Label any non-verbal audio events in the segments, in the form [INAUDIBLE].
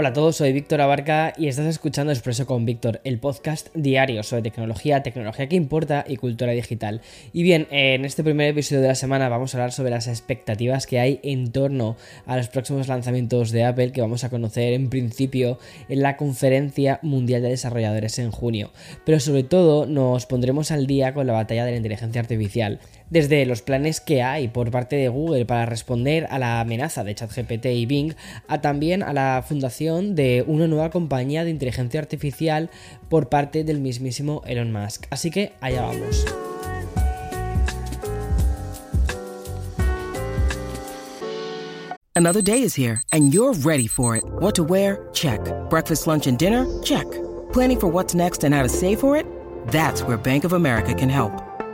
Hola a todos, soy Víctor Abarca y estás escuchando Expreso con Víctor, el podcast diario sobre tecnología, tecnología que importa y cultura digital. Y bien, en este primer episodio de la semana vamos a hablar sobre las expectativas que hay en torno a los próximos lanzamientos de Apple que vamos a conocer en principio en la Conferencia Mundial de Desarrolladores en junio. Pero sobre todo nos pondremos al día con la batalla de la inteligencia artificial desde los planes que hay por parte de Google para responder a la amenaza de ChatGPT y Bing, a también a la fundación de una nueva compañía de inteligencia artificial por parte del mismísimo Elon Musk. Así que allá vamos. Another day is here and you're ready for it. What to wear? Check. Breakfast, lunch, and dinner? Check. Planning for what's next and how to save for it? That's where Bank of America can help.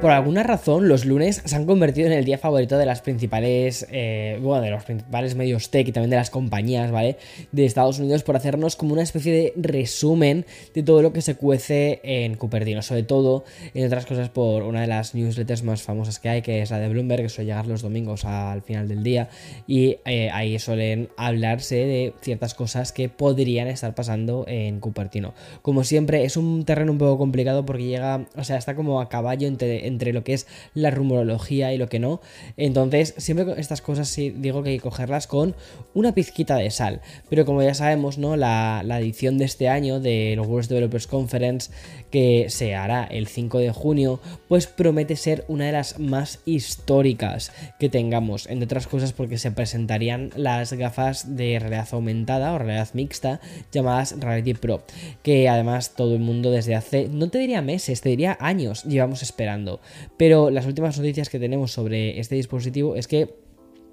Por alguna razón, los lunes se han convertido en el día favorito de las principales, eh, bueno, de los principales medios tech y también de las compañías, ¿vale? De Estados Unidos por hacernos como una especie de resumen de todo lo que se cuece en Cupertino, sobre todo, en otras cosas, por una de las newsletters más famosas que hay, que es la de Bloomberg, que suele llegar los domingos al final del día, y eh, ahí suelen hablarse de ciertas cosas que podrían estar pasando en Cupertino. Como siempre, es un terreno un poco complicado porque llega, o sea, está como a caballo entre entre lo que es la rumorología y lo que no. Entonces, siempre estas cosas sí digo que hay que cogerlas con una pizquita de sal. Pero como ya sabemos, ¿no? La, edición de este año de los World Developers Conference, que se hará el 5 de junio, pues promete ser una de las más históricas que tengamos. Entre otras cosas, porque se presentarían las gafas de realidad aumentada o realidad mixta llamadas Reality Pro. Que además todo el mundo desde hace, no te diría meses, te diría años, llevamos esperando. Pero las últimas noticias que tenemos sobre este dispositivo es que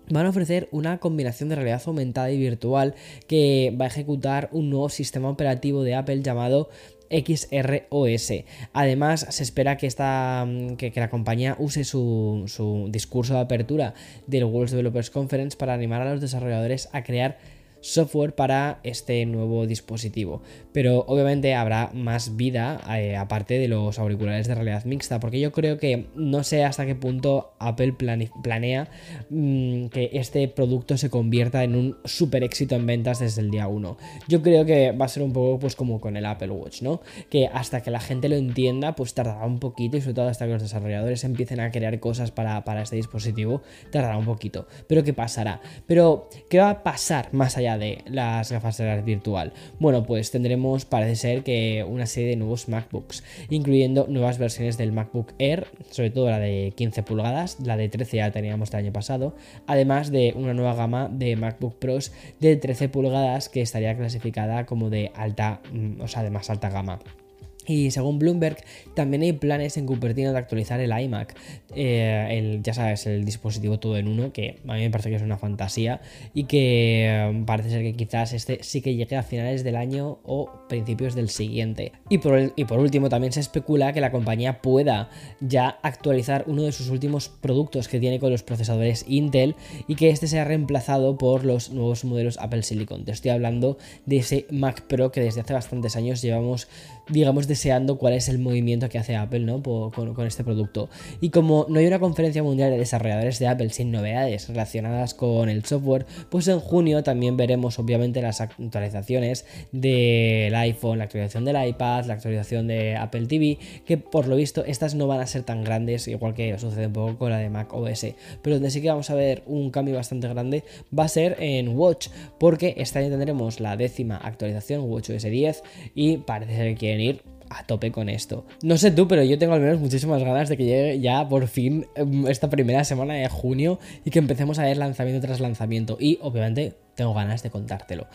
van a ofrecer una combinación de realidad aumentada y virtual que va a ejecutar un nuevo sistema operativo de Apple llamado XROS. Además, se espera que, esta, que, la compañía use su, su discurso de apertura del World Developers Conference para animar a los desarrolladores a crear software para este nuevo dispositivo. Pero obviamente habrá más vida eh, aparte de los auriculares de realidad mixta, porque yo creo que no sé hasta qué punto Apple planea mm, que este producto se convierta en un super éxito en ventas desde el día 1. Yo creo que va a ser un poco pues como con el Apple Watch, ¿no? Que hasta que la gente lo entienda, pues tardará un poquito y sobre todo hasta que los desarrolladores empiecen a crear cosas para, para este dispositivo, tardará un poquito. Pero ¿qué pasará? Pero ¿qué va a pasar más allá de las gafas de realidad virtual? Bueno, pues tendremos, parece ser que una serie de nuevos MacBooks, incluyendo nuevas versiones del MacBook Air, sobre todo la de 15 pulgadas, la de 13 ya teníamos el año pasado, además de una nueva gama de MacBook Pros de 13 pulgadas que estaría clasificada como de alta, mm, o sea, de más alta gama. Y según Bloomberg, también hay planes en Cupertino de actualizar el iMac. Eh, el, ya sabes, el dispositivo todo en uno, que a mí me parece que es una fantasía. Y que eh, parece ser que quizás este sí que llegue a finales del año o principios del siguiente. Y por, y por último, también se especula que la compañía pueda ya actualizar uno de sus últimos productos que tiene con los procesadores Intel y que este sea reemplazado por los nuevos modelos Apple Silicon. Te estoy hablando de ese Mac Pro que desde hace bastantes años llevamos, digamos, deseando cuál es el movimiento que hace Apple ¿no? con, este producto. Y como no hay una conferencia mundial de desarrolladores de Apple sin novedades relacionadas con el software, pues en junio también veremos obviamente las actualizaciones del iPhone, la actualización del iPad, la actualización de Apple TV, que por lo visto estas no van a ser tan grandes, igual que sucede un poco con la de Mac OS. Pero donde sí que vamos a ver un cambio bastante grande va a ser en Watch, porque este año tendremos la décima actualización, WatchOS 10, y parece que quieren ir a tope con esto. No sé tú, pero yo tengo al menos muchísimas ganas de que llegue ya por fin em, esta primera semana de junio y que empecemos a ver lanzamiento tras lanzamiento. Y obviamente tengo ganas de contártelo.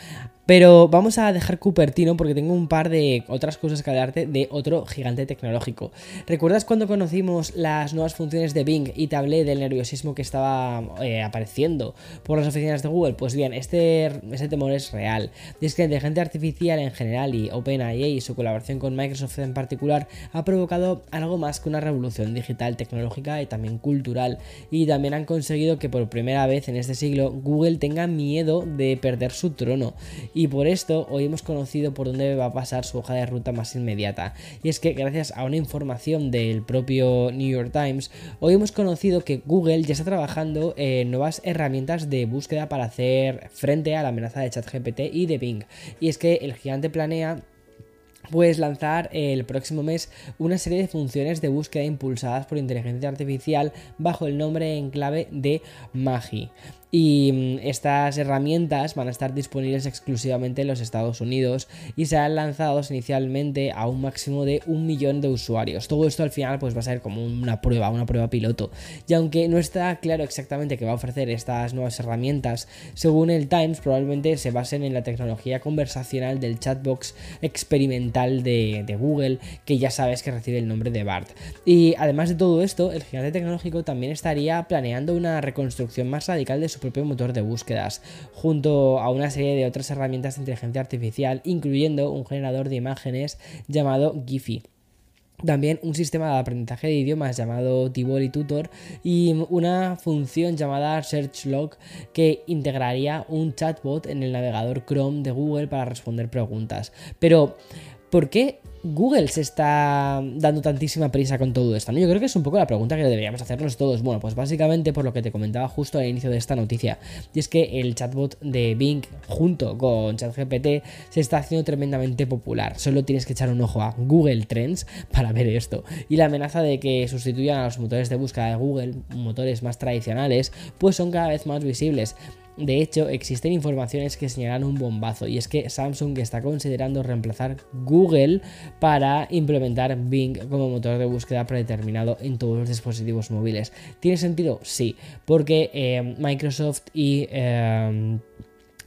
Pero vamos a dejar Cupertino porque tengo un par de otras cosas que hablarte de otro gigante tecnológico. ¿Recuerdas cuando conocimos las nuevas funciones de Bing y te hablé del nerviosismo que estaba eh, apareciendo por las oficinas de Google? Pues bien, este, temor es real. Y es que la inteligencia artificial en general y OpenAI y su colaboración con Microsoft en particular ha provocado algo más que una revolución digital, tecnológica y también cultural. Y también han conseguido que por primera vez en este siglo Google tenga miedo de perder su trono y por esto hoy hemos conocido por dónde va a pasar su hoja de ruta más inmediata. Y es que gracias a una información del propio New York Times, hoy hemos conocido que Google ya está trabajando en nuevas herramientas de búsqueda para hacer frente a la amenaza de ChatGPT y de Bing. Y es que el gigante planea pues lanzar el próximo mes una serie de funciones de búsqueda impulsadas por inteligencia artificial bajo el nombre en clave de Magi y mm, estas herramientas van a estar disponibles exclusivamente en los Estados Unidos y serán lanzados inicialmente a un máximo de un millón de usuarios. Todo esto al final pues va a ser como una prueba, una prueba piloto. Y aunque no está claro exactamente qué va a ofrecer estas nuevas herramientas, según el Times probablemente se basen en la tecnología conversacional del chatbox experimental de, de Google, que ya sabes que recibe el nombre de BART. Y además de todo esto, el gigante tecnológico también estaría planeando una reconstrucción más radical de su propio motor de búsquedas, junto a una serie de otras herramientas de inteligencia artificial, incluyendo un generador de imágenes llamado Giphy también un sistema de aprendizaje de idiomas llamado Tivoli Tutor y una función llamada SearchLog que integraría un chatbot en el navegador Chrome de Google para responder preguntas. Pero, ¿por qué Google se está dando tantísima prisa con todo esto? Yo creo que es un poco la pregunta que deberíamos hacernos todos. Bueno, pues básicamente por lo que te comentaba justo al inicio de esta noticia, y es que el chatbot de Bing junto con ChatGPT se está haciendo tremendamente popular. Solo tienes que echar un ojo a Google Trends para ver esto. Y la amenaza de que sustituyan a los motores de búsqueda de Google, motores más tradicionales, pues son cada vez más visibles. De hecho, existen informaciones que señalan un bombazo y es que Samsung está considerando reemplazar Google para implementar Bing como motor de búsqueda predeterminado en todos los dispositivos móviles. ¿Tiene sentido? Sí, porque eh, Microsoft y... Eh,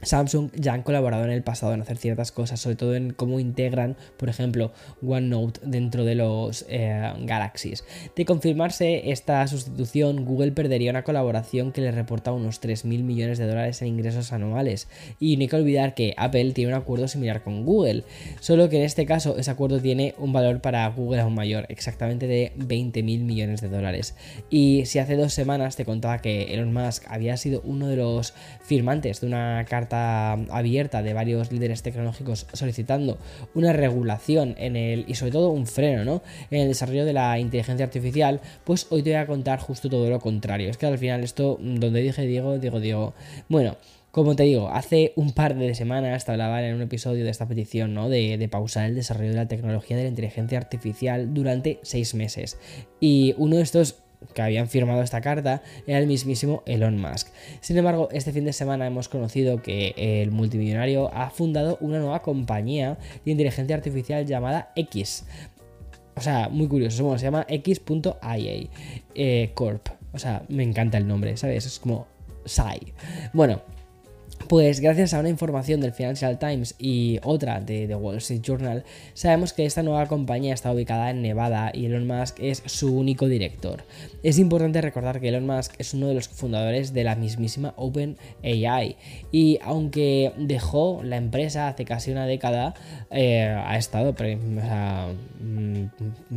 Samsung ya han colaborado en el pasado en hacer ciertas cosas, sobre todo en cómo integran, por ejemplo, OneNote dentro de los eh, Galaxies. De confirmarse esta sustitución, Google perdería una colaboración que le reporta unos 3.000 millones de dólares en ingresos anuales. Y no hay que olvidar que Apple tiene un acuerdo similar con Google, solo que en este caso ese acuerdo tiene un valor para Google aún mayor, exactamente de 20.000 millones de dólares. Y si hace dos semanas te contaba que Elon Musk había sido uno de los firmantes de una abierta de varios líderes tecnológicos solicitando una regulación en el y sobre todo un freno ¿no? en el desarrollo de la inteligencia artificial, pues hoy te voy a contar justo todo lo contrario. Es que al final esto, donde dije Diego, digo Diego. Bueno, como te digo, hace un par de semanas te hablaba en un episodio de esta petición, ¿no? De, de, pausar el desarrollo de la tecnología de la inteligencia artificial durante seis meses. Y uno de estos que habían firmado esta carta era el mismísimo Elon Musk. Sin embargo, este fin de semana hemos conocido que el multimillonario ha fundado una nueva compañía de inteligencia artificial llamada X. O sea, muy curioso, se llama X.ia eh, Corp. O sea, me encanta el nombre, ¿sabes? Es como SAI. Bueno, pues gracias a una información del Financial Times y otra de The Wall Street Journal, sabemos que esta nueva compañía está ubicada en Nevada y Elon Musk es su único director. Es importante recordar que Elon Musk es uno de los fundadores de la mismísima OpenAI y aunque dejó la empresa hace casi una década, eh, ha estado mm,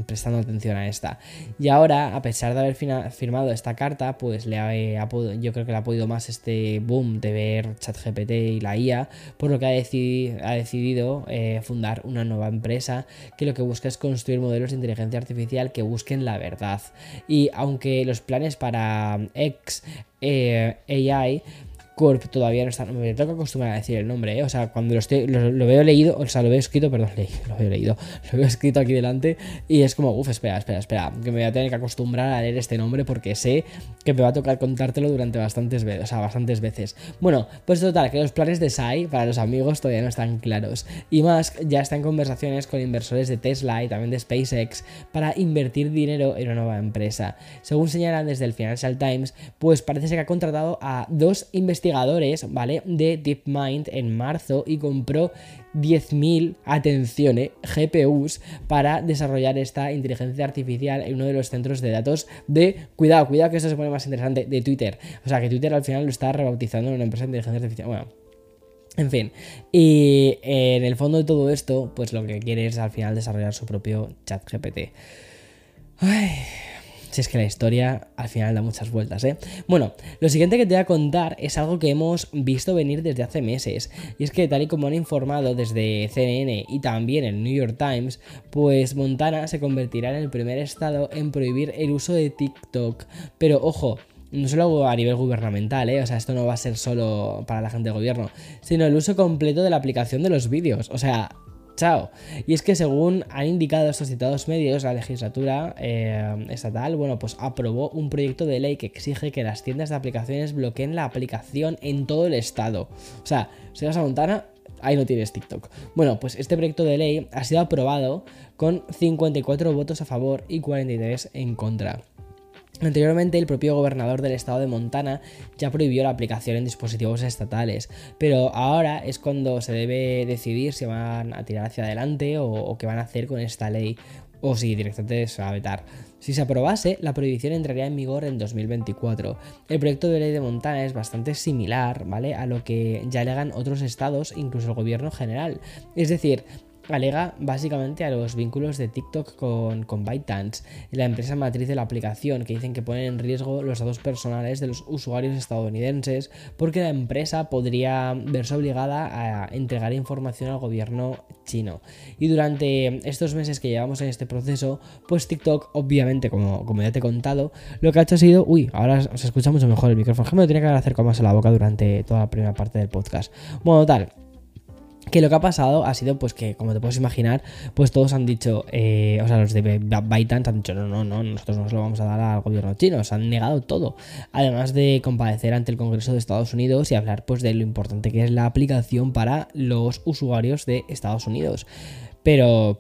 prestando atención a esta. Y ahora, a pesar de haber firmado esta carta, pues le ha, yo creo que le ha podido más este boom de ver chat ChatGPT y la IA, por lo que ha, ha decidido eh, fundar una nueva empresa que lo que busca es construir modelos de inteligencia artificial que busquen la verdad. Y aunque los planes para X eh, AI Corp todavía no está. Me que acostumbrar a decir el nombre, ¿eh? O sea, cuando lo, estoy, lo, veo leído, o sea, lo veo escrito, perdón, [LAUGHS] lo veo leído, lo veo escrito aquí delante y es como, uff, espera, espera, espera, que me voy a tener que acostumbrar a leer este nombre porque sé que me va a tocar contártelo durante bastantes veces, o sea, bastantes veces. Bueno, pues total, que los planes de SAI para los amigos todavía no están claros. Y Musk ya está en conversaciones con inversores de Tesla y también de SpaceX para invertir dinero en una nueva empresa. Según señalan desde el Financial Times, pues parece ser que ha contratado a dos investigadores investigadores, ¿vale? De DeepMind en marzo y compró 10.000, atención, eh, GPUs para desarrollar esta inteligencia artificial en uno de los centros de datos de, cuidado, cuidado que esto se pone más interesante, de Twitter. O sea, que Twitter al final lo está rebautizando en una empresa de inteligencia artificial. Bueno. En fin, y en el fondo de todo esto, pues lo que quiere es al final desarrollar su propio chat GPT. Ay, si es que la historia al final da muchas vueltas, ¿eh? Bueno, lo siguiente que te voy a contar es algo que hemos visto venir desde hace meses. Y es que tal y como han informado desde CNN y también el New York Times, pues Montana se convertirá en el primer estado en prohibir el uso de TikTok. Pero ojo, no solo a nivel gubernamental, ¿eh? o sea, esto no va a ser solo para la gente del gobierno, sino el uso completo de la aplicación de los vídeos. O sea, Chao. Y es que según han indicado estos citados medios, la legislatura eh, estatal, bueno, pues aprobó un proyecto de ley que exige que las tiendas de aplicaciones bloqueen la aplicación en todo el estado. O sea, si vas a Montana, ahí no tienes TikTok. Bueno, pues este proyecto de ley ha sido aprobado con 54 votos a favor y 43 en contra. Anteriormente, el propio gobernador del estado de Montana ya prohibió la aplicación en dispositivos estatales, pero ahora es cuando se debe decidir si van a tirar hacia adelante o, qué van a hacer con esta ley, o si directamente se va a vetar. Si se aprobase, la prohibición entraría en vigor en 2024. El proyecto de ley de Montana es bastante similar, ¿vale? A lo que ya alegan otros estados, incluso el gobierno general. Es decir, alega básicamente a los vínculos de TikTok con, con ByteDance, la empresa matriz de la aplicación, que dicen que ponen en riesgo los datos personales de los usuarios estadounidenses porque la empresa podría verse obligada a entregar información al gobierno chino. Y durante estos meses que llevamos en este proceso, pues TikTok, obviamente, como, ya te he contado, lo que ha hecho ha sido, uy, ahora se escucha mucho mejor el micrófono, que me lo tenía que haber acercado más a la boca durante toda la primera parte del podcast. Bueno, tal que lo que ha pasado ha sido pues que, como te puedes imaginar, pues todos han dicho, eh, o sea, los de ByteDance han dicho, no, no, no, nosotros no se lo vamos a dar al gobierno chino, se han negado todo. Además de comparecer ante el Congreso de Estados Unidos y hablar pues de lo importante que es la aplicación para los usuarios de Estados Unidos. Pero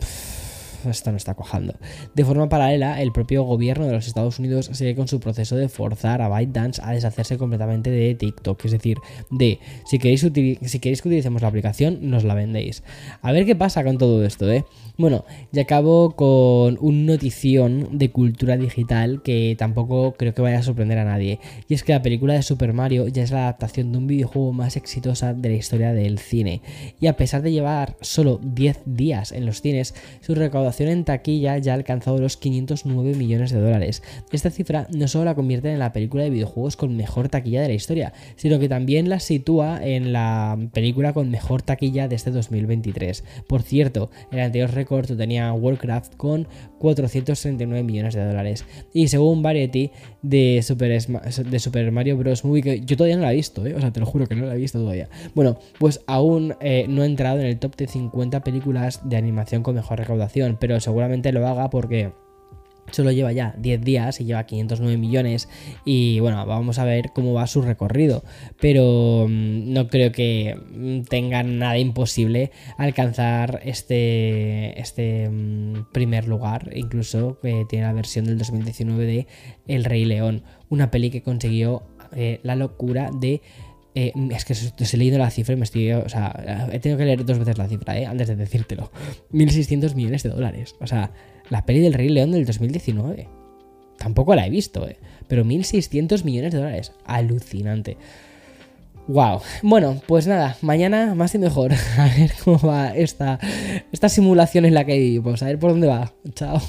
esto no está cojando. De forma paralela, el propio gobierno de los Estados Unidos sigue con su proceso de forzar a ByteDance a deshacerse completamente de TikTok. Es decir, de si queréis, si queréis que utilicemos la aplicación, nos la vendéis. A ver qué pasa con todo esto, ¿eh? Bueno, ya acabo con un notición de cultura digital que tampoco creo que vaya a sorprender a nadie. Y es que la película de Super Mario ya es la adaptación de un videojuego más exitosa de la historia del cine. Y a pesar de llevar solo 10 días en los cines, su recaudación en taquilla ya ha alcanzado los 509 millones de dólares. Esta cifra no solo la convierte en la película de videojuegos con mejor taquilla de la historia, sino que también la sitúa en la película con mejor taquilla de este 2023. Por cierto, el anterior récord tenía Warcraft con 439 millones de dólares. Y según Variety de Super, de Super Mario Bros. Movie, que yo todavía no la he visto, ¿eh? o sea, te lo juro que no la he visto todavía. Bueno, pues aún eh, no ha entrado en el top de 50 películas de animación con mejor recaudación, pero seguramente lo haga porque solo lleva ya 10 días y lleva 509 millones y bueno, vamos a ver cómo va su recorrido, pero mm, no creo que mm, tenga nada imposible alcanzar este, este mm, primer lugar, incluso tiene la versión del 2019 de El Rey León, una peli que consiguió eh, la locura de eh, es que estoy leyendo la cifra y me estoy. O sea, he tenido que leer dos veces la cifra, ¿eh? Antes de decírtelo. 1.600 millones de dólares. O sea, la peli del Rey León del 2019. Tampoco la he visto, ¿eh? Pero 1.600 millones de dólares. Alucinante. Wow. Bueno, pues nada, mañana más y mejor. [LAUGHS] A ver cómo va esta, esta simulación en la que vivimos. A ver por dónde va. Chao.